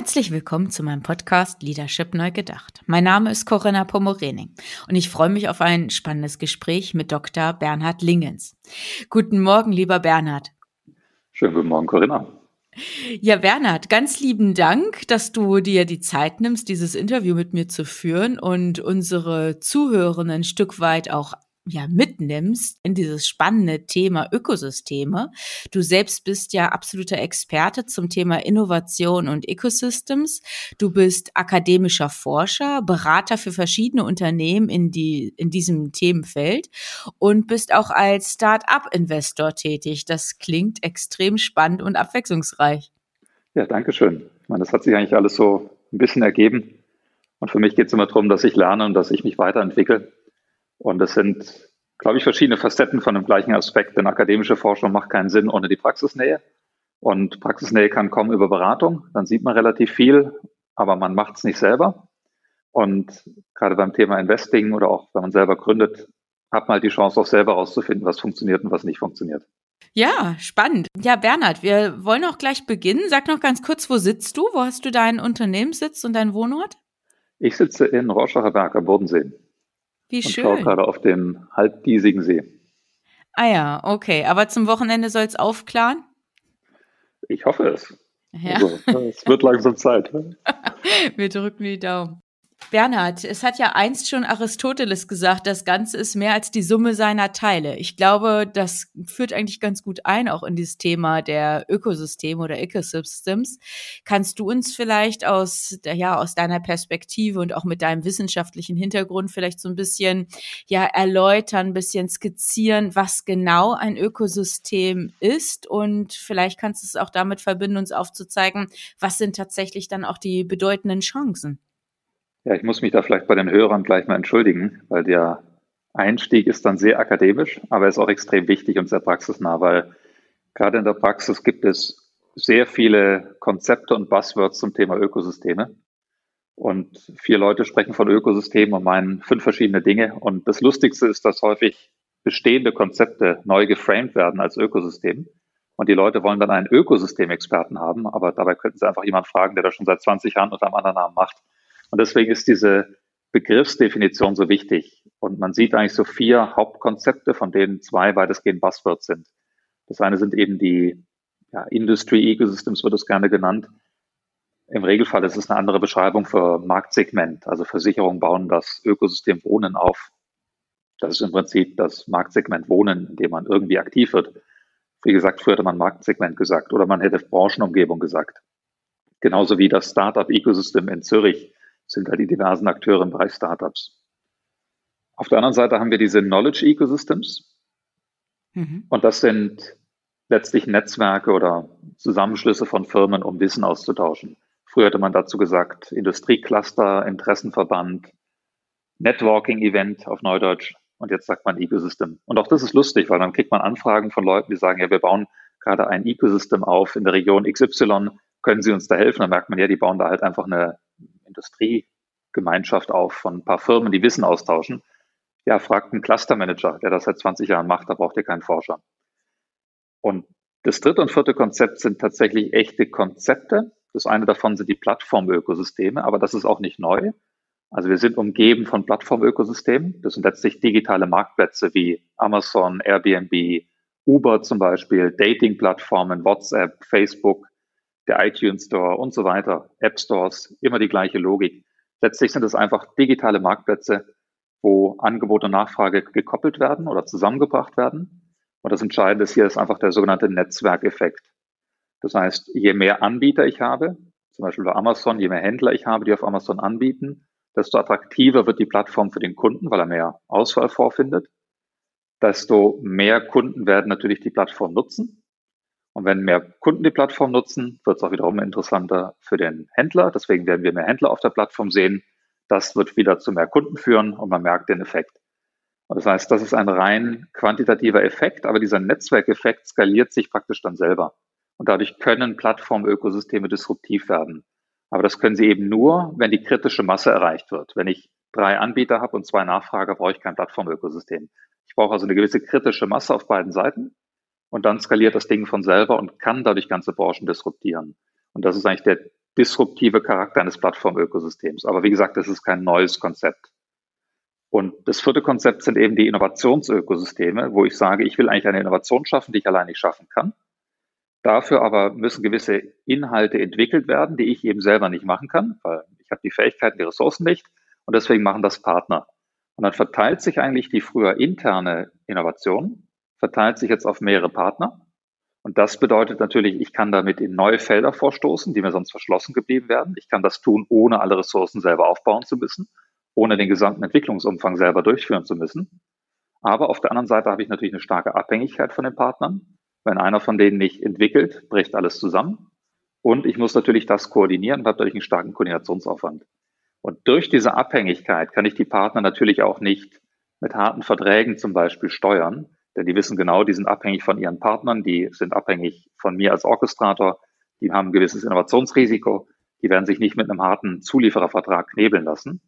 Herzlich willkommen zu meinem Podcast Leadership Neu Gedacht. Mein Name ist Corinna Pomorening und ich freue mich auf ein spannendes Gespräch mit Dr. Bernhard Lingens. Guten Morgen, lieber Bernhard. Schönen guten Morgen, Corinna. Ja, Bernhard, ganz lieben Dank, dass du dir die Zeit nimmst, dieses Interview mit mir zu führen und unsere Zuhörenden ein Stück weit auch ja mitnimmst in dieses spannende Thema Ökosysteme. Du selbst bist ja absoluter Experte zum Thema Innovation und Ecosystems. Du bist akademischer Forscher, Berater für verschiedene Unternehmen in die in diesem Themenfeld und bist auch als Start-up-Investor tätig. Das klingt extrem spannend und abwechslungsreich. Ja, danke schön. Ich meine, das hat sich eigentlich alles so ein bisschen ergeben. Und für mich geht es immer darum, dass ich lerne und dass ich mich weiterentwickle. Und das sind, glaube ich, verschiedene Facetten von dem gleichen Aspekt, denn akademische Forschung macht keinen Sinn ohne die Praxisnähe. Und Praxisnähe kann kommen über Beratung, dann sieht man relativ viel, aber man macht es nicht selber. Und gerade beim Thema Investing oder auch wenn man selber gründet, hat man halt die Chance auch selber herauszufinden, was funktioniert und was nicht funktioniert. Ja, spannend. Ja, Bernhard, wir wollen auch gleich beginnen. Sag noch ganz kurz, wo sitzt du? Wo hast du deinen Unternehmenssitz und deinen Wohnort? Ich sitze in Rorschacher Berg am Bodensee. Wie schön. Und schaue gerade auf den halbdiesigen See. Ah ja, okay. Aber zum Wochenende soll es aufklaren? Ich hoffe es. Ja. Also, es wird langsam Zeit. Wir drücken die Daumen. Bernhard, es hat ja einst schon Aristoteles gesagt, das Ganze ist mehr als die Summe seiner Teile. Ich glaube, das führt eigentlich ganz gut ein, auch in dieses Thema der Ökosysteme oder Ecosystems. Kannst du uns vielleicht aus, ja, aus deiner Perspektive und auch mit deinem wissenschaftlichen Hintergrund vielleicht so ein bisschen, ja, erläutern, ein bisschen skizzieren, was genau ein Ökosystem ist? Und vielleicht kannst du es auch damit verbinden, uns aufzuzeigen, was sind tatsächlich dann auch die bedeutenden Chancen? Ja, ich muss mich da vielleicht bei den Hörern gleich mal entschuldigen, weil der Einstieg ist dann sehr akademisch, aber er ist auch extrem wichtig und sehr praxisnah, weil gerade in der Praxis gibt es sehr viele Konzepte und Buzzwords zum Thema Ökosysteme. Und vier Leute sprechen von Ökosystemen und meinen fünf verschiedene Dinge. Und das Lustigste ist, dass häufig bestehende Konzepte neu geframed werden als Ökosystem. Und die Leute wollen dann einen Ökosystemexperten haben, aber dabei könnten sie einfach jemanden fragen, der das schon seit 20 Jahren unter einem anderen Namen macht. Und deswegen ist diese Begriffsdefinition so wichtig. Und man sieht eigentlich so vier Hauptkonzepte, von denen zwei weitestgehend Buzzwords sind. Das eine sind eben die ja, Industry Ecosystems, wird es gerne genannt. Im Regelfall ist es eine andere Beschreibung für Marktsegment. Also Versicherungen bauen das Ökosystem Wohnen auf. Das ist im Prinzip das Marktsegment Wohnen, in dem man irgendwie aktiv wird. Wie gesagt, früher hätte man Marktsegment gesagt oder man hätte Branchenumgebung gesagt. Genauso wie das Startup Ecosystem in Zürich sind da die diversen Akteure im Bereich Startups. Auf der anderen Seite haben wir diese Knowledge Ecosystems. Mhm. Und das sind letztlich Netzwerke oder Zusammenschlüsse von Firmen, um Wissen auszutauschen. Früher hätte man dazu gesagt Industriecluster, Interessenverband, Networking-Event auf Neudeutsch. Und jetzt sagt man Ecosystem. Und auch das ist lustig, weil dann kriegt man Anfragen von Leuten, die sagen, ja, wir bauen gerade ein Ecosystem auf in der Region XY. Können Sie uns da helfen? Dann merkt man, ja, die bauen da halt einfach eine Industriegemeinschaft auf von ein paar Firmen, die Wissen austauschen. Ja, fragt einen Clustermanager, der das seit 20 Jahren macht, da braucht ihr keinen Forscher. Und das dritte und vierte Konzept sind tatsächlich echte Konzepte. Das eine davon sind die Plattformökosysteme, aber das ist auch nicht neu. Also wir sind umgeben von Plattformökosystemen. Das sind letztlich digitale Marktplätze wie Amazon, Airbnb, Uber zum Beispiel, Dating-Plattformen, WhatsApp, Facebook, der iTunes Store und so weiter, App Stores, immer die gleiche Logik. Letztlich sind es einfach digitale Marktplätze, wo Angebot und Nachfrage gekoppelt werden oder zusammengebracht werden. Und das Entscheidende hier ist einfach der sogenannte Netzwerkeffekt. Das heißt, je mehr Anbieter ich habe, zum Beispiel bei Amazon, je mehr Händler ich habe, die auf Amazon anbieten, desto attraktiver wird die Plattform für den Kunden, weil er mehr Auswahl vorfindet. Desto mehr Kunden werden natürlich die Plattform nutzen Und wenn mehr Kunden die Plattform nutzen, wird es auch wiederum interessanter für den Händler. Deswegen werden wir mehr Händler auf der Plattform sehen. Das wird wieder zu mehr Kunden führen und man merkt den Effekt. Und das heißt, das ist ein rein quantitativer Effekt, aber dieser Netzwerkeffekt skaliert sich praktisch dann selber. Und dadurch können Plattformökosysteme disruptiv werden. Aber das können sie eben nur, wenn die kritische Masse erreicht wird. Wenn ich drei Anbieter habe und zwei Nachfrager, brauche ich kein Plattformökosystem. Ich brauche also eine gewisse kritische Masse auf beiden Seiten und dann skaliert das Ding von selber und kann dadurch ganze Branchen disruptieren. Und das ist eigentlich der disruptive Charakter eines Plattformökosystems. Aber wie gesagt, das ist kein neues Konzept. Und das vierte Konzept sind eben die Innovationsökosysteme, wo ich sage, ich will eigentlich eine Innovation schaffen, die ich allein nicht schaffen kann. Dafür aber müssen gewisse Inhalte entwickelt werden, die ich eben selber nicht machen kann, weil ich habe die Fähigkeiten, die Ressourcen nicht. Und deswegen machen das Partner. Und dann verteilt sich eigentlich die früher interne Innovation, verteilt sich jetzt auf mehrere Partner. Und das bedeutet natürlich, ich kann damit in neue Felder vorstoßen, die mir sonst verschlossen geblieben wären. Ich kann das tun, ohne alle Ressourcen selber aufbauen zu müssen, ohne den gesamten Entwicklungsumfang selber durchführen zu müssen. Aber auf der anderen Seite habe ich natürlich eine starke Abhängigkeit von den Partnern. Wenn einer von denen nicht entwickelt, bricht alles zusammen. Und ich muss natürlich das koordinieren und habe dadurch einen starken Koordinationsaufwand. Und durch diese Abhängigkeit kann ich die Partner natürlich auch nicht mit harten Verträgen zum Beispiel steuern, denn die wissen genau, die sind abhängig von ihren Partnern, die sind abhängig von mir als Orchestrator, die haben ein gewisses Innovationsrisiko, die werden sich nicht mit einem harten Zulieferervertrag knebeln lassen.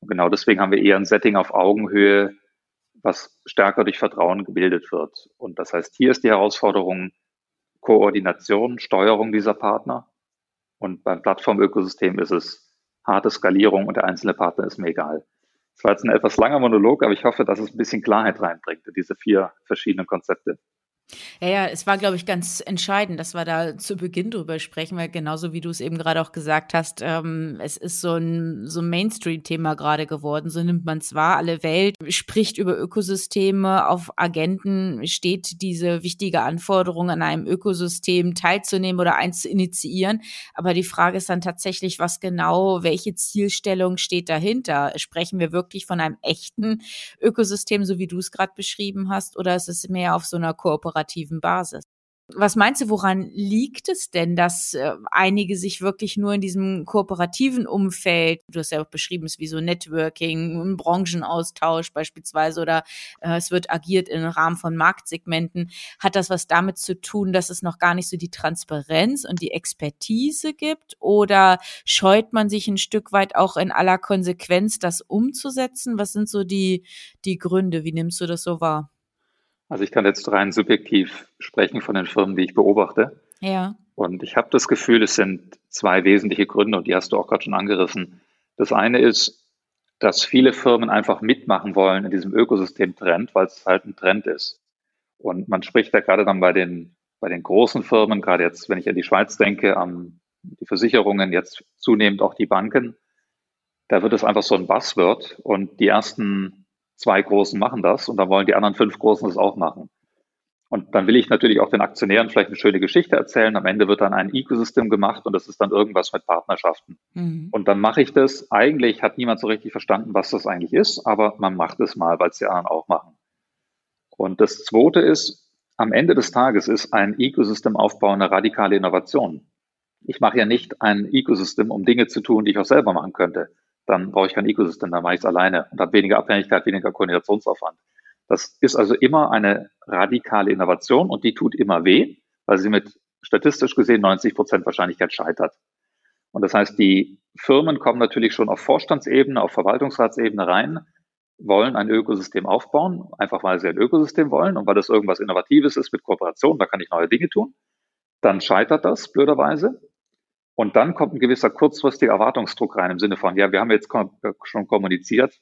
Und genau deswegen haben wir eher ein Setting auf Augenhöhe, was stärker durch Vertrauen gebildet wird. Und das heißt, hier ist die Herausforderung Koordination, Steuerung dieser Partner. Und beim Plattformökosystem ist es harte Skalierung und der einzelne Partner ist mir egal. Das war jetzt ein etwas langer Monolog, aber ich hoffe, dass es ein bisschen Klarheit reinbringt, diese vier verschiedenen Konzepte. Ja, ja, es war, glaube ich, ganz entscheidend, dass wir da zu Beginn drüber sprechen, weil genauso wie du es eben gerade auch gesagt hast, ähm, es ist so ein, so ein Mainstream-Thema gerade geworden. So nimmt man es wahr. Alle Welt spricht über Ökosysteme. Auf Agenten steht diese wichtige Anforderung, an einem Ökosystem teilzunehmen oder eins zu initiieren. Aber die Frage ist dann tatsächlich, was genau, welche Zielstellung steht dahinter? Sprechen wir wirklich von einem echten Ökosystem, so wie du es gerade beschrieben hast, oder ist es mehr auf so einer Kooperation? Kooperativen Basis. Was meinst du, woran liegt es denn, dass äh, einige sich wirklich nur in diesem kooperativen Umfeld, du hast ja auch beschrieben, es ist wie so Networking, ein Branchenaustausch beispielsweise oder äh, es wird agiert im Rahmen von Marktsegmenten, hat das was damit zu tun, dass es noch gar nicht so die Transparenz und die Expertise gibt oder scheut man sich ein Stück weit auch in aller Konsequenz, das umzusetzen? Was sind so die, die Gründe? Wie nimmst du das so wahr? Also ich kann jetzt rein subjektiv sprechen von den Firmen, die ich beobachte. Ja. Und ich habe das Gefühl, es sind zwei wesentliche Gründe und die hast du auch gerade schon angerissen. Das eine ist, dass viele Firmen einfach mitmachen wollen in diesem Ökosystem-Trend, weil es halt ein Trend ist. Und man spricht ja gerade dann bei den, bei den großen Firmen, gerade jetzt, wenn ich an die Schweiz denke, an die Versicherungen, jetzt zunehmend auch die Banken, da wird es einfach so ein Buzzword und die ersten zwei Großen machen das und dann wollen die anderen fünf Großen das auch machen. Und dann will ich natürlich auch den Aktionären vielleicht eine schöne Geschichte erzählen. Am Ende wird dann ein Ecosystem gemacht und das ist dann irgendwas mit Partnerschaften. Mhm. Und dann mache ich das. Eigentlich hat niemand so richtig verstanden, was das eigentlich ist, aber man macht es mal, weil es die anderen auch machen. Und das Zweite ist, am Ende des Tages ist ein Ecosystem-Aufbau eine radikale Innovation. Ich mache ja nicht ein Ecosystem, um Dinge zu tun, die ich auch selber machen könnte dann brauche ich kein Ecosystem, dann mache ich es alleine und habe weniger Abhängigkeit, weniger Koordinationsaufwand. Das ist also immer eine radikale Innovation und die tut immer weh, weil sie mit statistisch gesehen 90 Prozent Wahrscheinlichkeit scheitert. Und das heißt, die Firmen kommen natürlich schon auf Vorstandsebene, auf Verwaltungsratsebene rein, wollen ein Ökosystem aufbauen, einfach weil sie ein Ökosystem wollen und weil das irgendwas Innovatives ist mit Kooperation, da kann ich neue Dinge tun. Dann scheitert das blöderweise. Und dann kommt ein gewisser kurzfristiger Erwartungsdruck rein im Sinne von, ja, wir haben jetzt äh, schon kommuniziert,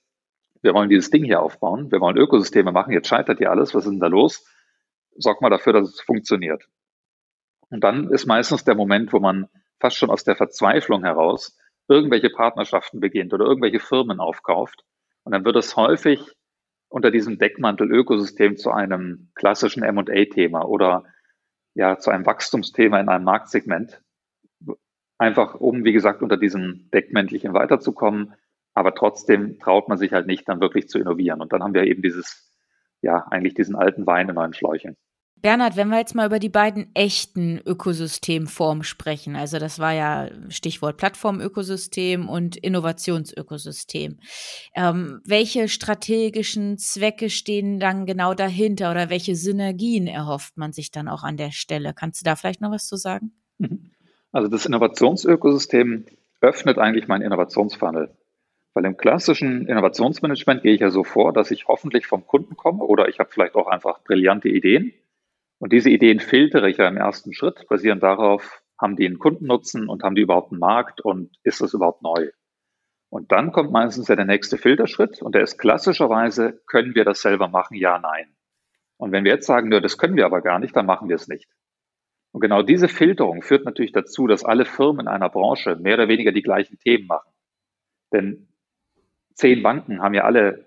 wir wollen dieses Ding hier aufbauen, wir wollen Ökosysteme machen, jetzt scheitert hier alles, was ist denn da los? Sorg mal dafür, dass es funktioniert. Und dann ist meistens der Moment, wo man fast schon aus der Verzweiflung heraus irgendwelche Partnerschaften beginnt oder irgendwelche Firmen aufkauft. Und dann wird es häufig unter diesem Deckmantel Ökosystem zu einem klassischen M&A-Thema oder ja, zu einem Wachstumsthema in einem Marktsegment, einfach um, wie gesagt, unter diesem Deckmäntelchen weiterzukommen. Aber trotzdem traut man sich halt nicht, dann wirklich zu innovieren. Und dann haben wir eben dieses, ja, eigentlich diesen alten Wein in neuen Schläuchen. Bernhard, wenn wir jetzt mal über die beiden echten Ökosystemformen sprechen, also das war ja Stichwort Plattformökosystem und Innovationsökosystem. Ähm, welche strategischen Zwecke stehen dann genau dahinter oder welche Synergien erhofft man sich dann auch an der Stelle? Kannst du da vielleicht noch was zu sagen? Also das Innovationsökosystem öffnet eigentlich meinen Innovationsfunnel. Weil im klassischen Innovationsmanagement gehe ich ja so vor, dass ich hoffentlich vom Kunden komme oder ich habe vielleicht auch einfach brillante Ideen. Und diese Ideen filtere ich ja im ersten Schritt, basierend darauf, haben die einen Kundennutzen und haben die überhaupt einen Markt und ist das überhaupt neu? Und dann kommt meistens ja der nächste Filterschritt und der ist klassischerweise, können wir das selber machen? Ja, nein. Und wenn wir jetzt sagen, nur das können wir aber gar nicht, dann machen wir es nicht. Und genau diese Filterung führt natürlich dazu, dass alle Firmen in einer Branche mehr oder weniger die gleichen Themen machen. Denn zehn Banken haben ja alle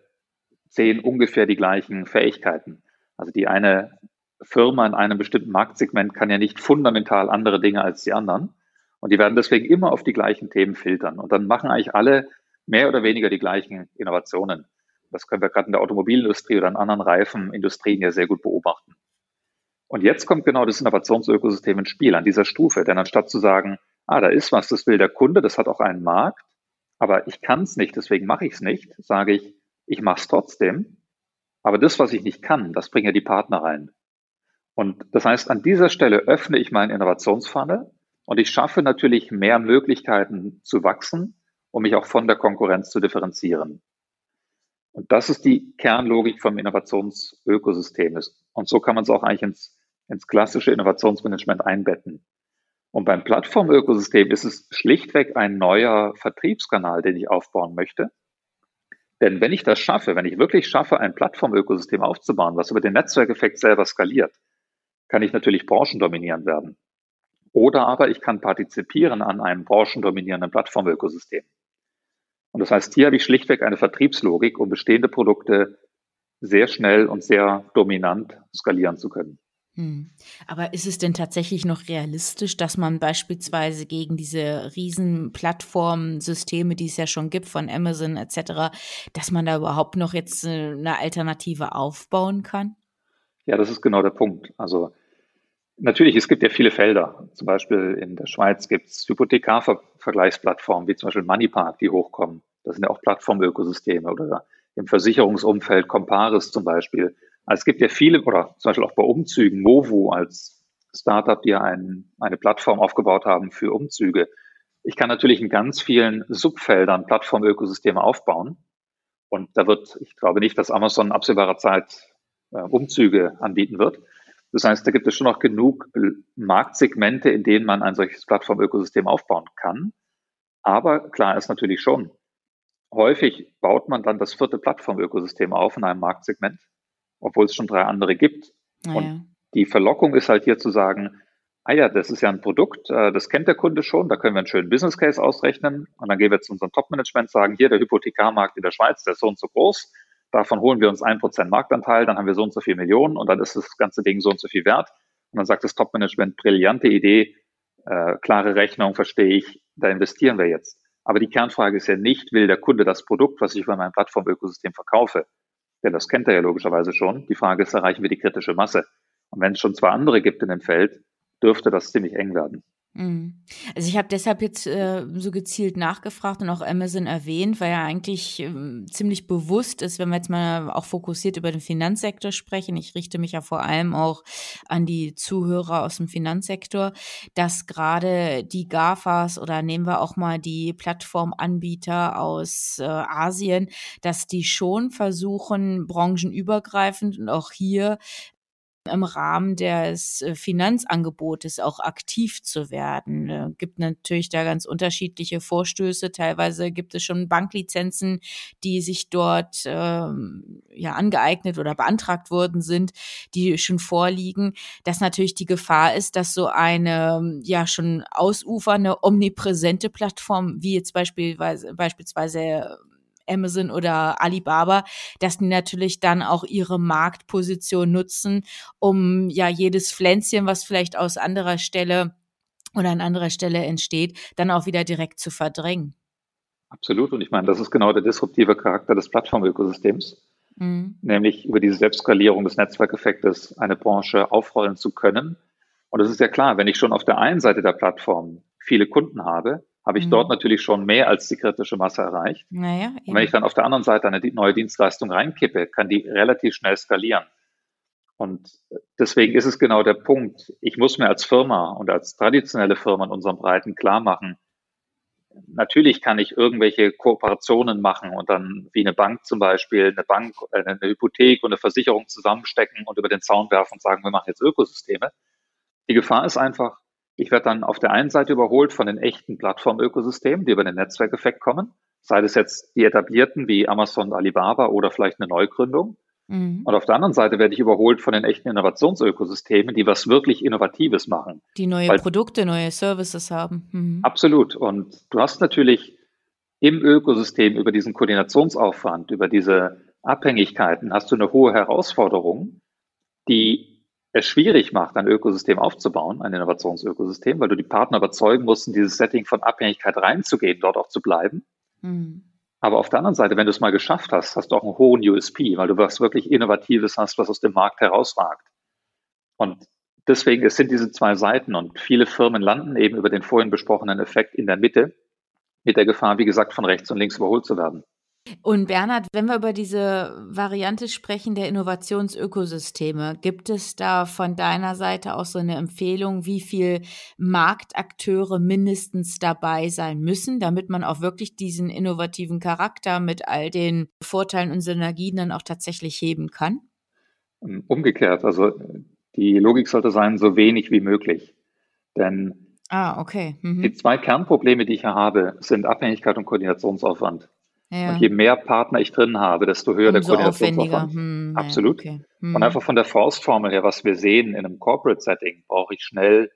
zehn ungefähr die gleichen Fähigkeiten. Also die eine Firma in einem bestimmten Marktsegment kann ja nicht fundamental andere Dinge als die anderen. Und die werden deswegen immer auf die gleichen Themen filtern. Und dann machen eigentlich alle mehr oder weniger die gleichen Innovationen. Das können wir gerade in der Automobilindustrie oder in anderen Reifenindustrien ja sehr gut beobachten. Und jetzt kommt genau das Innovationsökosystem ins Spiel an dieser Stufe. Denn anstatt zu sagen, ah, da ist was, das will der Kunde, das hat auch einen Markt, aber ich kann es nicht, deswegen mache ich es nicht, sage ich, ich mache es trotzdem. Aber das, was ich nicht kann, das bringen ja die Partner rein. Und das heißt, an dieser Stelle öffne ich meinen Innovationsfunnel und ich schaffe natürlich mehr Möglichkeiten zu wachsen, um mich auch von der Konkurrenz zu differenzieren. Und das ist die Kernlogik vom Innovationsökosystem. Und so kann man es auch eigentlich ins, ins klassische Innovationsmanagement einbetten. Und beim Plattformökosystem ist es schlichtweg ein neuer Vertriebskanal, den ich aufbauen möchte. Denn wenn ich das schaffe, wenn ich wirklich schaffe, ein Plattformökosystem aufzubauen, was über den Netzwerkeffekt selber skaliert, kann ich natürlich branchendominierend werden. Oder aber ich kann partizipieren an einem branchendominierenden Plattformökosystem. Und das heißt, hier habe ich schlichtweg eine Vertriebslogik, um bestehende Produkte sehr schnell und sehr dominant skalieren zu können. Hm. Aber ist es denn tatsächlich noch realistisch, dass man beispielsweise gegen diese riesen Plattformsysteme, die es ja schon gibt von Amazon etc., dass man da überhaupt noch jetzt äh, eine Alternative aufbauen kann? Ja, das ist genau der Punkt. Also natürlich, es gibt ja viele Felder. Zum Beispiel in der Schweiz gibt es Hypothekarvergleichsplattformen, wie zum Beispiel Moneypark, die hochkommen. Das sind ja auch Plattformökosysteme oder im Versicherungsumfeld Comparis zum Beispiel also es gibt ja viele, oder zum Beispiel auch bei Umzügen, Movu als Startup, die ja ein, eine Plattform aufgebaut haben für Umzüge. Ich kann natürlich in ganz vielen Subfeldern Plattformökosysteme aufbauen. Und da wird, ich glaube nicht, dass Amazon in absehbarer Zeit äh, Umzüge anbieten wird. Das heißt, da gibt es schon noch genug Marktsegmente, in denen man ein solches Plattformökosystem aufbauen kann. Aber klar ist natürlich schon, häufig baut man dann das vierte Plattformökosystem auf in einem Marktsegment obwohl es schon drei andere gibt. Naja. Und die Verlockung ist halt hier zu sagen, ah ja, das ist ja ein Produkt, äh, das kennt der Kunde schon, da können wir einen schönen Business Case ausrechnen und dann gehen wir zu unserem Top-Management, sagen, hier der Hypothekarmarkt in der Schweiz, der ist so und so groß, davon holen wir uns ein Prozent Marktanteil, dann haben wir so und so viel Millionen und dann ist das ganze Ding so und so viel wert. Und dann sagt das Top-Management, brillante Idee, äh, klare Rechnung, verstehe ich, da investieren wir jetzt. Aber die Kernfrage ist ja nicht, will der Kunde das Produkt, was ich über mein Plattformökosystem verkaufe, denn das kennt er ja logischerweise schon. Die Frage ist, erreichen wir die kritische Masse? Und wenn es schon zwei andere gibt in dem Feld, dürfte das ziemlich eng werden. Mhm. Also ich habe deshalb jetzt äh, so gezielt nachgefragt und auch Amazon erwähnt, weil ja eigentlich äh, ziemlich bewusst ist, wenn wir jetzt mal auch fokussiert über den Finanzsektor sprechen. Ich richte mich ja vor allem auch an die Zuhörer aus dem Finanzsektor, dass gerade die GAFAs oder nehmen wir auch mal die Plattformanbieter aus äh, Asien, dass die schon versuchen, branchenübergreifend und auch hier im Rahmen des äh, Finanzangebotes auch aktiv zu werden. Äh, gibt natürlich da ganz unterschiedliche Vorstöße. Teilweise gibt es schon Banklizenzen, die sich dort ähm, ja angeeignet oder beantragt worden sind, die schon vorliegen. Dass natürlich die Gefahr ist, dass so eine ja schon ausufernde, omnipräsente Plattform wie jetzt beispielsweise beispielsweise Amazon oder Alibaba, dass die natürlich dann auch ihre Marktposition nutzen, um ja jedes Pflänzchen, was vielleicht aus anderer Stelle oder an anderer Stelle entsteht, dann auch wieder direkt zu verdrängen. Absolut. Und ich meine, das ist genau der disruptive Charakter des Plattformökosystems. mhm. nämlich über diese Selbstskalierung des Netzwerkeffektes eine Branche aufrollen zu können. Und es ist ja klar, wenn ich schon auf der einen Seite der Plattform viele Kunden habe, habe ich mhm. dort natürlich schon mehr als die kritische Masse erreicht. Naja, und wenn ich dann auf der anderen Seite eine neue Dienstleistung reinkippe, kann die relativ schnell skalieren. Und deswegen ist es genau der Punkt. Ich muss mir als Firma und als traditionelle Firma in unserem Breiten klar machen, natürlich kann ich irgendwelche Kooperationen machen und dann wie eine Bank zum Beispiel, eine Bank, äh, eine Hypothek und eine Versicherung zusammenstecken und über den Zaun werfen und sagen, wir machen jetzt Ökosysteme. Die Gefahr ist einfach, ich werde dann auf der einen Seite überholt von den echten Plattformökosystemen, die über den Netzwerkeffekt kommen, sei das jetzt die etablierten wie Amazon, Alibaba oder vielleicht eine Neugründung. Mhm. Und auf der anderen Seite werde ich überholt von den echten Innovationsökosystemen, die was wirklich Innovatives machen. Die neue Weil, Produkte, neue Services haben. Mhm. Absolut. Und du hast natürlich im Ökosystem über diesen Koordinationsaufwand, über diese Abhängigkeiten, hast du eine hohe Herausforderung, die es schwierig macht, ein Ökosystem aufzubauen, ein Innovationsökosystem, weil du die Partner überzeugen musst, in dieses Setting von Abhängigkeit reinzugehen, dort auch zu bleiben. Mhm. Aber auf der anderen Seite, wenn du es mal geschafft hast, hast du auch einen hohen USP, weil du was wirklich Innovatives hast, was aus dem Markt herausragt. Und deswegen, es sind diese zwei Seiten und viele Firmen landen eben über den vorhin besprochenen Effekt in der Mitte mit der Gefahr, wie gesagt, von rechts und links überholt zu werden. Und Bernhard, wenn wir über diese Variante sprechen der Innovationsökosysteme, gibt es da von deiner Seite auch so eine Empfehlung, wie viel Marktakteure mindestens dabei sein müssen, damit man auch wirklich diesen innovativen Charakter mit all den Vorteilen und Synergien dann auch tatsächlich heben kann? Umgekehrt, also die Logik sollte sein, so wenig wie möglich. Denn ah, okay. Mhm. die zwei Kernprobleme, die ich hier habe, sind Abhängigkeit und Koordinationsaufwand. Ja. Und je mehr Partner ich drin habe, desto höher Umso der Koordinationsaufwand. Hm, Absolut. Ja, okay. hm. Und einfach von der Faustformel her, was wir sehen in einem Corporate-Setting, brauche ich schnell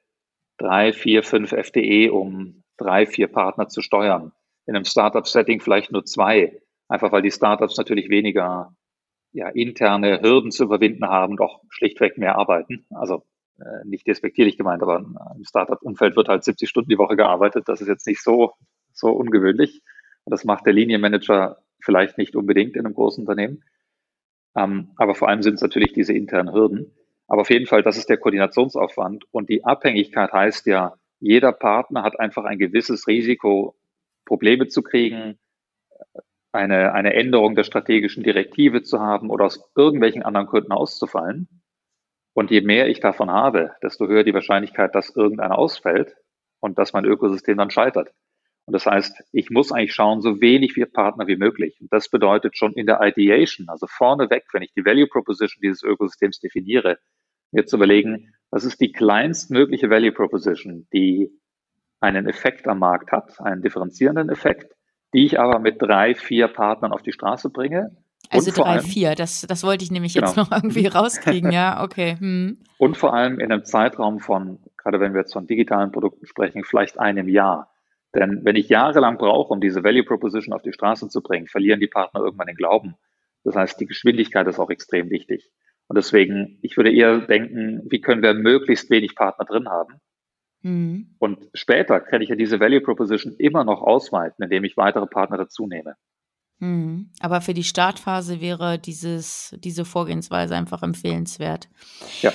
drei, vier, fünf FDE, um drei, vier Partner zu steuern. In einem Startup-Setting vielleicht nur zwei, einfach weil die Startups natürlich weniger ja, interne Hürden zu überwinden haben, doch schlichtweg mehr arbeiten. Also äh, nicht despektierlich gemeint, aber im Startup-Umfeld wird halt 70 Stunden die Woche gearbeitet. Das ist jetzt nicht so, so ungewöhnlich. Das macht der Linienmanager vielleicht nicht unbedingt in einem großen Unternehmen. Ähm, aber vor allem sind es natürlich diese internen Hürden. Aber auf jeden Fall, das ist der Koordinationsaufwand. Und die Abhängigkeit heißt ja, jeder Partner hat einfach ein gewisses Risiko, Probleme zu kriegen, eine, eine Änderung der strategischen Direktive zu haben oder aus irgendwelchen anderen Gründen auszufallen. Und je mehr ich davon habe, desto höher die Wahrscheinlichkeit, dass irgendeiner ausfällt und dass mein Ökosystem dann scheitert. Und das heißt, ich muss eigentlich schauen, so wenig wie Partner wie möglich. Und das bedeutet schon in der Ideation, also vorneweg, wenn ich die Value Proposition dieses Ökosystems definiere, mir zu überlegen, was ist die kleinstmögliche Value Proposition, die einen Effekt am Markt hat, einen differenzierenden Effekt, die ich aber mit drei, vier Partnern auf die Straße bringe. Also drei, allem, vier, das, das wollte ich nämlich jetzt genau. noch irgendwie rauskriegen, ja, okay. Hm. Und vor allem in einem Zeitraum von, gerade wenn wir jetzt von digitalen Produkten sprechen, vielleicht einem Jahr. Denn wenn ich jahrelang brauche, um diese Value Proposition auf die Straße zu bringen, verlieren die Partner irgendwann den Glauben. Das heißt, die Geschwindigkeit ist auch extrem wichtig. Und deswegen, ich würde eher denken, wie können wir möglichst wenig Partner drin haben? Mhm. Und später kann ich ja diese Value Proposition immer noch ausweiten, indem ich weitere Partner dazu nehme. Mhm. Aber für die Startphase wäre dieses, diese Vorgehensweise einfach empfehlenswert. Ja.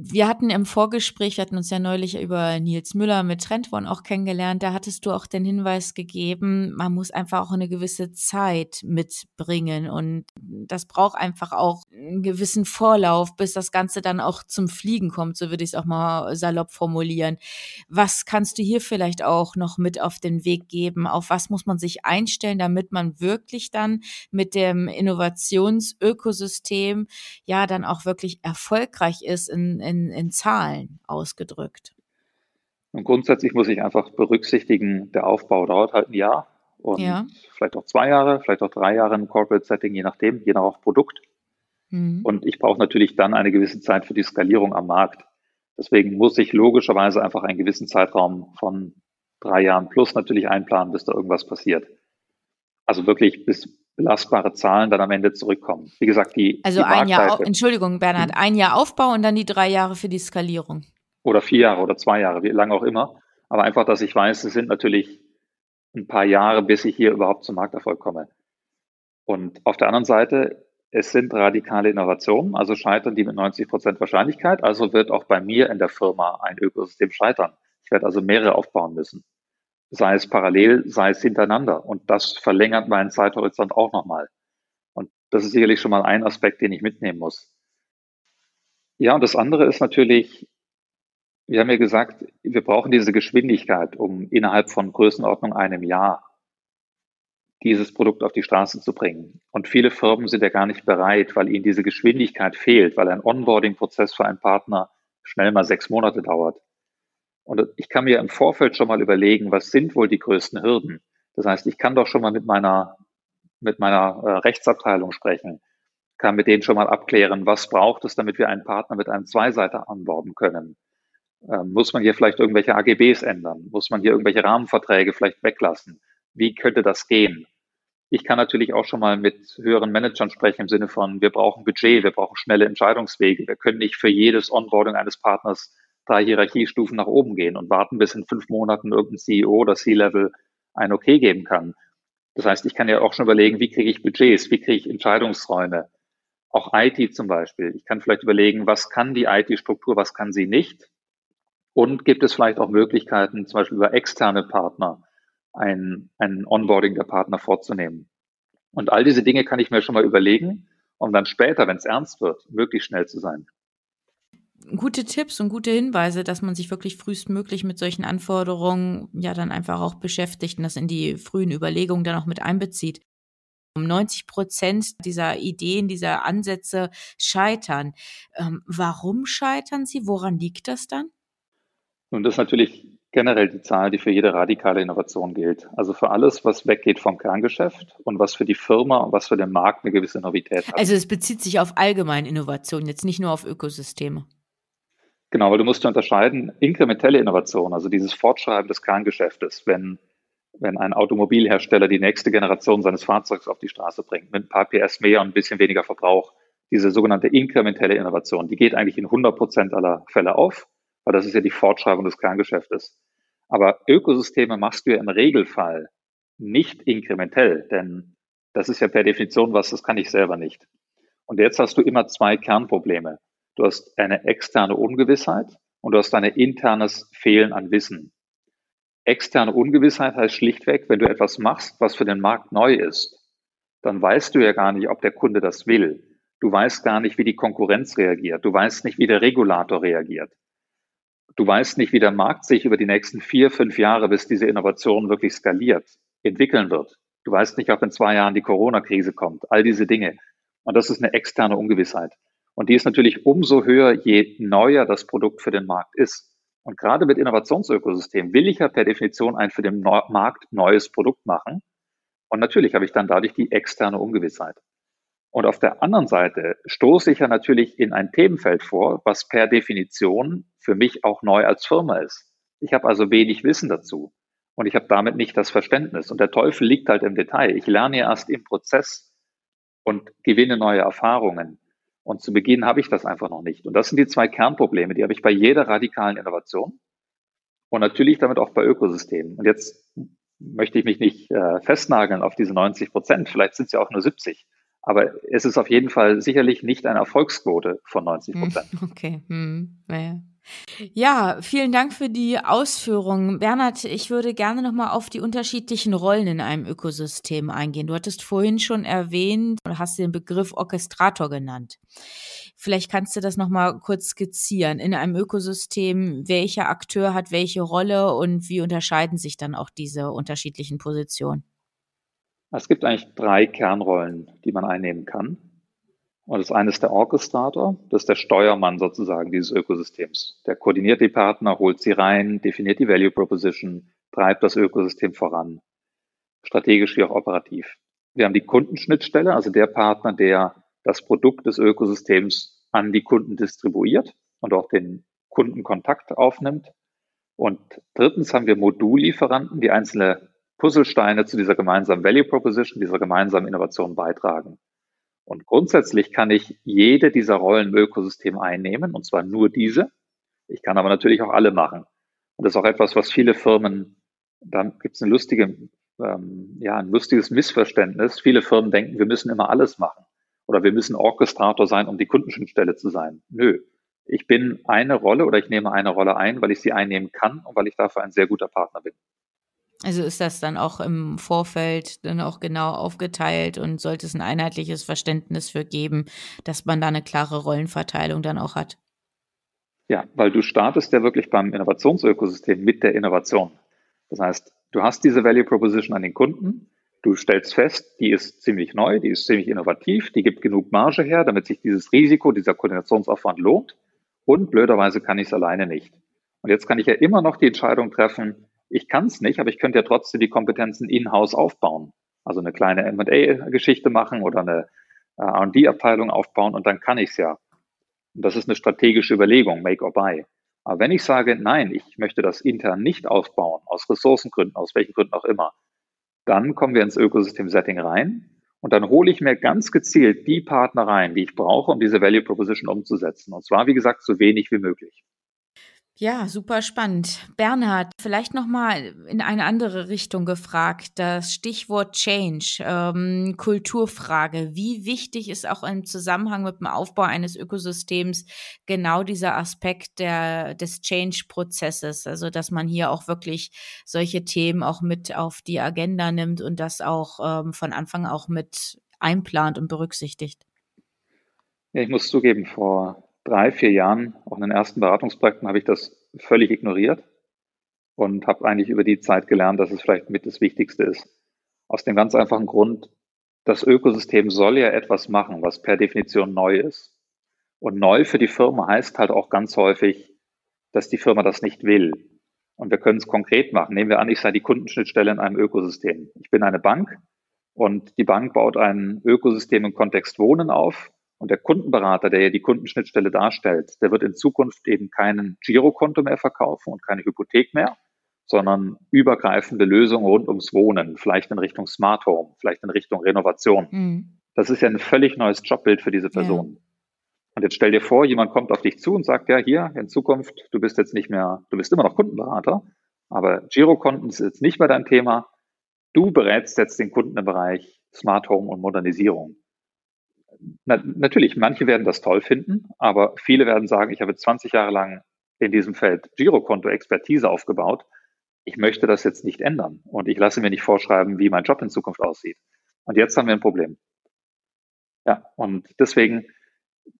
Wir hatten im Vorgespräch, wir hatten uns ja neulich über Nils Müller mit Trendborn auch kennengelernt, da hattest du auch den Hinweis gegeben, man muss einfach auch eine gewisse Zeit mitbringen und das braucht einfach auch einen gewissen Vorlauf, bis das Ganze dann auch zum Fliegen kommt, so würde ich es auch mal salopp formulieren. Was kannst du hier vielleicht auch noch mit auf den Weg geben? Auf was muss man sich einstellen, damit man wirklich dann mit dem Innovationsökosystem ja dann auch wirklich erfolgreich ist in in, in Zahlen ausgedrückt? Und grundsätzlich muss ich einfach berücksichtigen, der Aufbau dauert halt ein Jahr und ja. vielleicht auch zwei Jahre, vielleicht auch drei Jahre im Corporate Setting, je nachdem, je nach Produkt. Mhm. Und ich brauche natürlich dann eine gewisse Zeit für die Skalierung am Markt. Deswegen muss ich logischerweise einfach einen gewissen Zeitraum von drei Jahren plus natürlich einplanen, bis da irgendwas passiert. Also wirklich bis belastbare Zahlen dann am Ende zurückkommen. Wie gesagt, die. Also die ein Jahr, Entschuldigung, Bernhard, ein Jahr Aufbau und dann die drei Jahre für die Skalierung. Oder vier Jahre oder zwei Jahre, wie lange auch immer. Aber einfach, dass ich weiß, es sind natürlich ein paar Jahre, bis ich hier überhaupt zum Markterfolg komme. Und auf der anderen Seite, es sind radikale Innovationen, also scheitern die mit 90 Prozent Wahrscheinlichkeit. Also wird auch bei mir in der Firma ein Ökosystem scheitern. Ich werde also mehrere aufbauen müssen. Sei es parallel, sei es hintereinander. Und das verlängert meinen Zeithorizont auch nochmal. Und das ist sicherlich schon mal ein Aspekt, den ich mitnehmen muss. Ja, und das andere ist natürlich, wir haben ja gesagt, wir brauchen diese Geschwindigkeit, um innerhalb von Größenordnung einem Jahr dieses Produkt auf die Straße zu bringen. Und viele Firmen sind ja gar nicht bereit, weil ihnen diese Geschwindigkeit fehlt, weil ein Onboarding-Prozess für einen Partner schnell mal sechs Monate dauert. Und ich kann mir im Vorfeld schon mal überlegen, was sind wohl die größten Hürden. Das heißt, ich kann doch schon mal mit meiner, mit meiner äh, Rechtsabteilung sprechen, kann mit denen schon mal abklären, was braucht es, damit wir einen Partner mit einem Zweiseiter anborden können. Ähm, muss man hier vielleicht irgendwelche AGBs ändern? Muss man hier irgendwelche Rahmenverträge vielleicht weglassen? Wie könnte das gehen? Ich kann natürlich auch schon mal mit höheren Managern sprechen im Sinne von, wir brauchen Budget, wir brauchen schnelle Entscheidungswege. Wir können nicht für jedes Onboarding eines Partners drei Hierarchiestufen nach oben gehen und warten, bis in fünf Monaten irgendein CEO oder C-Level ein Okay geben kann. Das heißt, ich kann ja auch schon überlegen, wie kriege ich Budgets, wie kriege ich Entscheidungsräume, auch IT zum Beispiel. Ich kann vielleicht überlegen, was kann die IT-Struktur, was kann sie nicht? Und gibt es vielleicht auch Möglichkeiten, zum Beispiel über externe Partner, ein, ein Onboarding der Partner vorzunehmen? Und all diese Dinge kann ich mir schon mal überlegen, um dann später, wenn es ernst wird, möglichst schnell zu sein. Gute Tipps und gute Hinweise, dass man sich wirklich frühestmöglich mit solchen Anforderungen ja dann einfach auch beschäftigt und das in die frühen Überlegungen dann auch mit einbezieht. 90 Prozent dieser Ideen, dieser Ansätze scheitern. Ähm, warum scheitern sie? Woran liegt das dann? Nun, das ist natürlich generell die Zahl, die für jede radikale Innovation gilt. Also für alles, was weggeht vom Kerngeschäft und was für die Firma und was für den Markt eine gewisse Novität hat. Also es bezieht sich auf allgemeine Innovation, jetzt nicht nur auf Ökosysteme. Genau, weil du musst unterscheiden, inkrementelle Innovation, also dieses Fortschreiben des Kerngeschäftes, wenn wenn ein Automobilhersteller die nächste Generation seines Fahrzeugs auf die Straße bringt, mit ein paar PS mehr und ein bisschen weniger Verbrauch, diese sogenannte inkrementelle Innovation, die geht eigentlich in 100 Prozent aller Fälle auf, weil das ist ja die Fortschreibung des Kerngeschäftes. Aber Ökosysteme machst du ja im Regelfall nicht inkrementell, denn das ist ja per Definition was, das kann ich selber nicht. Und jetzt hast du immer zwei Kernprobleme. Du hast eine externe Ungewissheit und du hast ein internes Fehlen an Wissen. Externe Ungewissheit heißt schlichtweg, wenn du etwas machst, was für den Markt neu ist, dann weißt du ja gar nicht, ob der Kunde das will. Du weißt gar nicht, wie die Konkurrenz reagiert. Du weißt nicht, wie der Regulator reagiert. Du weißt nicht, wie der Markt sich über die nächsten vier, fünf Jahre, bis diese Innovation wirklich skaliert, entwickeln wird. Du weißt nicht, ob in zwei Jahren die Corona-Krise kommt. All diese Dinge. Und das ist eine externe Ungewissheit. Und die ist natürlich umso höher, je neuer das Produkt für den Markt ist. Und gerade mit Innovationsökosystemen will ich ja per Definition ein für den Markt neues Produkt machen. Und natürlich habe ich dann dadurch die externe Ungewissheit. Und auf der anderen Seite stoße ich ja natürlich in ein Themenfeld vor, was per Definition für mich auch neu als Firma ist. Ich habe also wenig Wissen dazu und ich habe damit nicht das Verständnis. Und der Teufel liegt halt im Detail. Ich lerne erst im Prozess und gewinne neue Erfahrungen. Und zu Beginn habe ich das einfach noch nicht. Und das sind die zwei Kernprobleme, die habe ich bei jeder radikalen Innovation und natürlich damit auch bei Ökosystemen. Und jetzt möchte ich mich nicht äh, festnageln auf diese 90 Prozent, vielleicht sind es ja auch nur 70. Aber es ist auf jeden Fall sicherlich nicht eine Erfolgsquote von 90 Prozent. Okay. Hm. Naja. Ja, vielen Dank für die Ausführungen. Bernhard, ich würde gerne nochmal auf die unterschiedlichen Rollen in einem Ökosystem eingehen. Du hattest vorhin schon erwähnt oder hast den Begriff Orchestrator genannt. Vielleicht kannst du das nochmal kurz skizzieren. In einem Ökosystem, welcher Akteur hat welche Rolle und wie unterscheiden sich dann auch diese unterschiedlichen Positionen? Es gibt eigentlich drei Kernrollen, die man einnehmen kann. Und das eine ist der Orchestrator, das ist der Steuermann sozusagen dieses Ökosystems. Der koordiniert die Partner, holt sie rein, definiert die Value Proposition, treibt das Ökosystem voran, strategisch wie auch operativ. Wir haben die Kundenschnittstelle, also der Partner, der das Produkt des Ökosystems an die Kunden distribuiert und auch den Kundenkontakt aufnimmt. Und drittens haben wir Modullieferanten, die einzelne Puzzlesteine zu dieser gemeinsamen Value Proposition, dieser gemeinsamen Innovation beitragen. Und grundsätzlich kann ich jede dieser Rollen im Ökosystem einnehmen, und zwar nur diese. Ich kann aber natürlich auch alle machen. Und das ist auch etwas, was viele Firmen, da gibt es lustige ähm, ja, ein lustiges Missverständnis. Viele Firmen denken, wir müssen immer alles machen oder wir müssen Orchestrator sein, um die Kundenschnittstelle zu sein. Nö. Ich bin eine Rolle oder ich nehme eine Rolle ein, weil ich sie einnehmen kann und weil ich dafür ein sehr guter Partner bin. Also ist das dann auch im Vorfeld dann auch genau aufgeteilt und sollte es ein einheitliches Verständnis für geben, dass man da eine klare Rollenverteilung dann auch hat? Ja, weil du startest ja wirklich beim Innovationsökosystem mit der Innovation. Das heißt, du hast diese Value Proposition an den Kunden, du stellst fest, die ist ziemlich neu, die ist ziemlich innovativ, die gibt genug Marge her, damit sich dieses Risiko, dieser Koordinationsaufwand lohnt und blöderweise kann ich es alleine nicht. Und jetzt kann ich ja immer noch die Entscheidung treffen, ich kann es nicht, aber ich könnte ja trotzdem die Kompetenzen in-house aufbauen. Also eine kleine M&A-Geschichte machen oder eine äh, R&D-Abteilung aufbauen und dann kann ich es ja. Und das ist eine strategische Überlegung, make or buy. Aber wenn ich sage, nein, ich möchte das intern nicht aufbauen, aus Ressourcengründen, aus welchen Gründen auch immer, dann kommen wir ins Ökosystem-Setting rein und dann hole ich mir ganz gezielt die Partner rein, die ich brauche, um diese Value Proposition umzusetzen. Und zwar, wie gesagt, so wenig wie möglich. Ja, super spannend. Bernhard, vielleicht noch mal in eine andere Richtung gefragt. Das Stichwort Change, ähm, Kulturfrage. Wie wichtig ist auch im Zusammenhang mit dem Aufbau eines Ökosystems genau dieser Aspekt der, des Change-Prozesses? Also, dass man hier auch wirklich solche Themen auch mit auf die Agenda nimmt und das auch ähm, von Anfang auch mit einplant und berücksichtigt. Ja, ich muss zugeben, vor drei, vier Jahren, auch in den ersten Beratungsprojekten, habe ich das völlig ignoriert und habe eigentlich über die Zeit gelernt, dass es vielleicht mit das Wichtigste ist. Aus dem ganz einfachen Grund, das Ökosystem soll ja etwas machen, was per Definition neu ist. Und neu für die Firma heißt halt auch ganz häufig, dass die Firma das nicht will. Und wir können es konkret machen. Nehmen wir an, ich sei die Kundenschnittstelle in einem Ökosystem. Ich bin eine Bank und die Bank baut ein Ökosystem im Kontext Wohnen auf und der Kundenberater, der ja die Kundenschnittstelle darstellt, der wird in Zukunft eben keinen Girokonto mehr verkaufen und keine Hypothek mehr, sondern übergreifende Lösungen rund ums Wohnen, vielleicht in Richtung Smart Home, vielleicht in Richtung Renovation. Mhm. Das ist ja ein völlig neues Jobbild für diese Person. Ja. Und jetzt stell dir vor, jemand kommt auf dich zu und sagt, ja, hier, in Zukunft, du bist jetzt nicht mehr, du bist immer noch Kundenberater, aber Girokonten ist jetzt nicht mehr dein Thema. Du berätst jetzt den Kunden im Bereich Smart Home und Modernisierung na, natürlich, manche werden das toll finden, aber viele werden sagen, ich habe 20 Jahre lang in diesem Feld Girokonto-Expertise aufgebaut. Ich möchte das jetzt nicht ändern und ich lasse mir nicht vorschreiben, wie mein Job in Zukunft aussieht. Und jetzt haben wir ein Problem. Ja, und deswegen,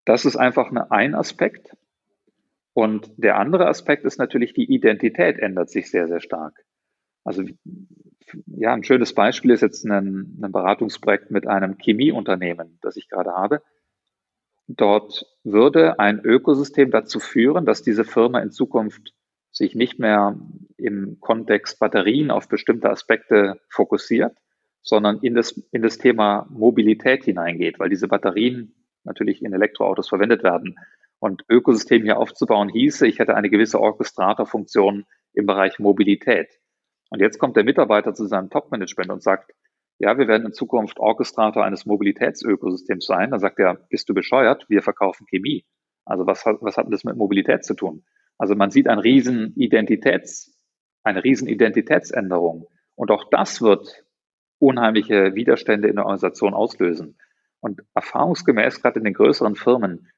das ist einfach eine, ein Aspekt. Und der andere Aspekt ist natürlich, die Identität ändert sich sehr, sehr stark. Also ja, ein schönes Beispiel ist jetzt ein, ein Beratungsprojekt mit einem Chemieunternehmen, das ich gerade habe. Dort würde ein Ökosystem dazu führen, dass diese Firma in Zukunft sich nicht mehr im Kontext Batterien auf bestimmte Aspekte fokussiert, sondern in das, in das Thema Mobilität hineingeht, weil diese Batterien natürlich in Elektroautos verwendet werden. Und Ökosystem hier aufzubauen hieße, ich hätte eine gewisse Orchestratorfunktion im Bereich Mobilität. Und jetzt kommt der Mitarbeiter zu seinem Top-Management und sagt, ja, wir werden in Zukunft Orchestrator eines Mobilitätsökosystems sein. Dann sagt er, bist du bescheuert? Wir verkaufen Chemie. Also was, hat, was hat das mit Mobilität zu tun? Also man sieht ein riesen Identitäts, eine riesen Identitätsänderung. Und auch das wird unheimliche Widerstände in der Organisation auslösen. Und erfahrungsgemäß, gerade in den größeren Firmen,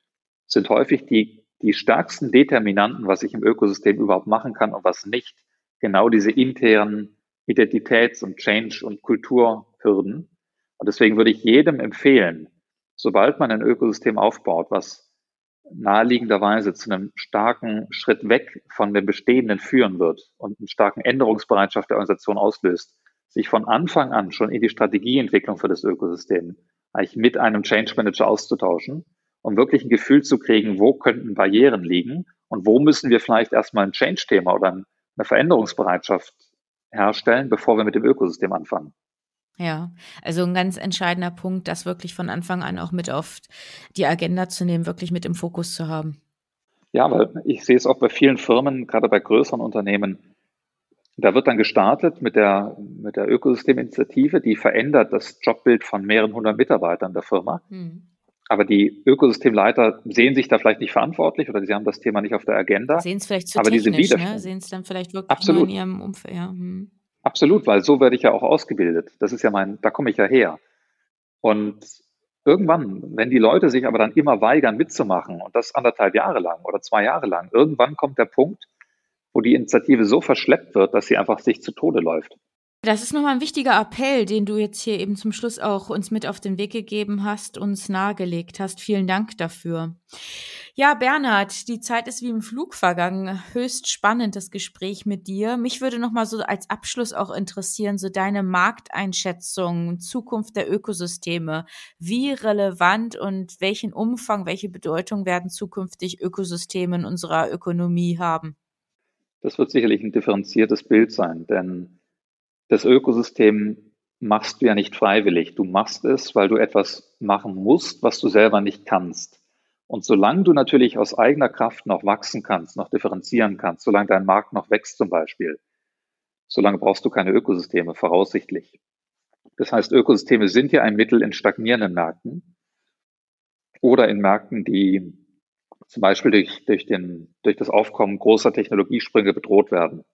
sind häufig die, die stärksten Determinanten, was ich im Ökosystem überhaupt machen kann und was nicht, genau diese internen Identitäts- und Change- und Kulturhürden. Und deswegen würde ich jedem empfehlen, sobald man ein Ökosystem aufbaut, was naheliegenderweise zu einem starken Schritt weg von dem Bestehenden führen wird und einen starken Änderungsbereitschaft der Organisation auslöst, sich von Anfang an schon in die Strategieentwicklung für das Ökosystem eigentlich mit einem Change Manager auszutauschen, um wirklich ein Gefühl zu kriegen, wo könnten Barrieren liegen und wo müssen wir vielleicht erstmal ein Change-Thema oder ein eine Veränderungsbereitschaft herstellen, bevor wir mit dem Ökosystem anfangen. Ja, also ein ganz entscheidender Punkt, das wirklich von Anfang an auch mit auf die Agenda zu nehmen, wirklich mit im Fokus zu haben. Ja, weil ich sehe es auch bei vielen Firmen, gerade bei größeren Unternehmen, da wird dann gestartet mit der, mit der Ökosysteminitiative, die verändert das Jobbild von mehreren hundert Mitarbeitern der Firma. Hm. Aber die Ökosystemleiter sehen sich da vielleicht nicht verantwortlich oder sie haben das Thema nicht auf der Agenda. Sehen es vielleicht zu aber technisch, diese ne? Sehen es dann vielleicht wirklich Absolut. in ihrem Umfeld. Ja. Hm. Absolut, weil so werde ich ja auch ausgebildet. Das ist ja mein, da komme ich ja her. Und irgendwann, wenn die Leute sich aber dann immer weigern mitzumachen und das anderthalb Jahre lang oder zwei Jahre lang, irgendwann kommt der Punkt, wo die Initiative so verschleppt wird, dass sie einfach sich zu Tode läuft. Das ist nochmal ein wichtiger Appell, den du jetzt hier eben zum Schluss auch uns mit auf den Weg gegeben hast, uns nahegelegt hast. Vielen Dank dafür. Ja, Bernhard, die Zeit ist wie im Flug vergangen. Höchst spannend das Gespräch mit dir. Mich würde nochmal so als Abschluss auch interessieren, so deine Markteinschätzung, Zukunft der Ökosysteme. Wie relevant und welchen Umfang, welche Bedeutung werden zukünftig Ökosysteme in unserer Ökonomie haben? Das wird sicherlich ein differenziertes Bild sein, denn das Ökosystem machst du ja nicht freiwillig. Du machst es, weil du etwas machen musst, was du selber nicht kannst. Und solange du natürlich aus eigener Kraft noch wachsen kannst, noch differenzieren kannst, solange dein Markt noch wächst zum Beispiel, solange brauchst du keine Ökosysteme, voraussichtlich. Das heißt, Ökosysteme sind ja ein Mittel in stagnierenden Märkten oder in Märkten, die zum Beispiel durch, durch, den, durch das Aufkommen großer Technologiesprünge bedroht werden.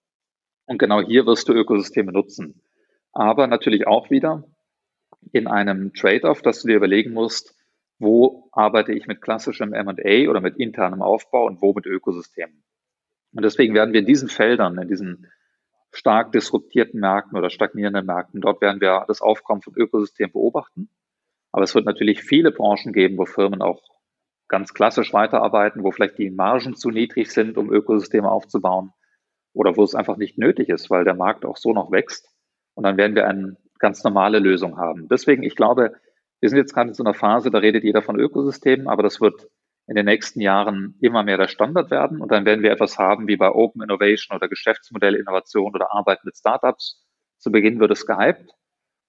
Und genau hier wirst du Ökosysteme nutzen. Aber natürlich auch wieder in einem Trade-off, dass du dir überlegen musst, wo arbeite ich mit klassischem M&A oder mit internem Aufbau und wo mit Ökosystemen. Und deswegen werden wir in diesen Feldern, in diesen stark disruptierten Märkten oder stagnierenden Märkten, dort werden wir das Aufkommen von Ökosystemen beobachten. Aber es wird natürlich viele Branchen geben, wo Firmen auch ganz klassisch weiterarbeiten, wo vielleicht die Margen zu niedrig sind, um Ökosysteme aufzubauen oder wo es einfach nicht nötig ist, weil der Markt auch so noch wächst. Und dann werden wir eine ganz normale Lösung haben. Deswegen, ich glaube, wir sind jetzt gerade in so einer Phase, da redet jeder von Ökosystemen, aber das wird in den nächsten Jahren immer mehr der Standard werden. Und dann werden wir etwas haben wie bei Open Innovation oder Geschäftsmodellinnovation oder Arbeit mit Startups. Zu Beginn wird es gehypt.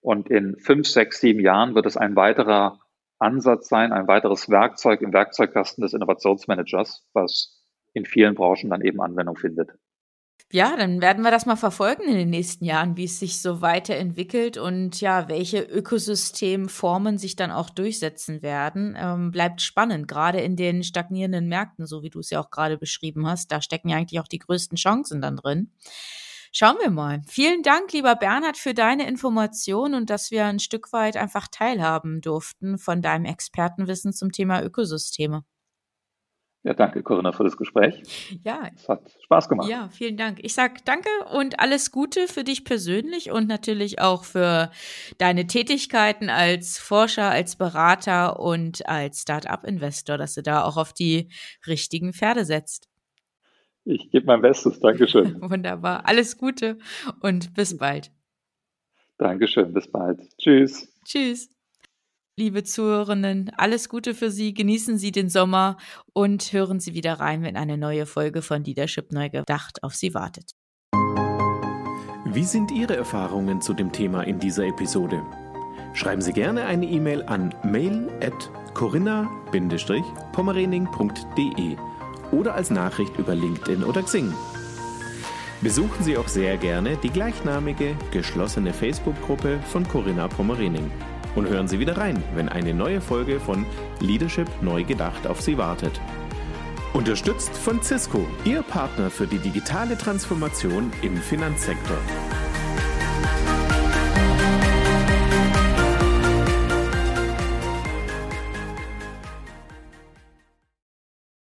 Und in fünf, sechs, sieben Jahren wird es ein weiterer Ansatz sein, ein weiteres Werkzeug im Werkzeugkasten des Innovationsmanagers, was in vielen Branchen dann eben Anwendung findet. Ja, dann werden wir das mal verfolgen in den nächsten Jahren, wie es sich so weiterentwickelt und ja, welche Ökosystemformen sich dann auch durchsetzen werden. Ähm, bleibt spannend, gerade in den stagnierenden Märkten, so wie du es ja auch gerade beschrieben hast. Da stecken ja eigentlich auch die größten Chancen dann drin. Schauen wir mal. Vielen Dank, lieber Bernhard, für deine Information und dass wir ein Stück weit einfach teilhaben durften von deinem Expertenwissen zum Thema Ökosysteme. Ja, danke, Corinna, für das Gespräch. Ja. Es hat Spaß gemacht. Ja, vielen Dank. Ich sage danke und alles Gute für dich persönlich und natürlich auch für deine Tätigkeiten als Forscher, als Berater und als Start-up-Investor, dass du da auch auf die richtigen Pferde setzt. Ich gebe mein Bestes. Dankeschön. Wunderbar. Alles Gute und bis bald. Dankeschön. Bis bald. Tschüss. Tschüss liebe Zuhörerinnen, alles Gute für Sie, genießen Sie den Sommer und hören Sie wieder rein, wenn eine neue Folge von Leadership Neu gedacht auf Sie wartet. Wie sind Ihre Erfahrungen zu dem Thema in dieser Episode? Schreiben Sie gerne eine E-Mail an mail@corinna-pommerening.de oder als Nachricht über LinkedIn oder Xing. Besuchen Sie auch sehr gerne die gleichnamige geschlossene Facebook-Gruppe von Corinna Pommerening und hören Sie wieder rein, wenn eine neue Folge von Leadership neu gedacht auf Sie wartet. Unterstützt von Cisco, Ihr Partner für die digitale Transformation im Finanzsektor.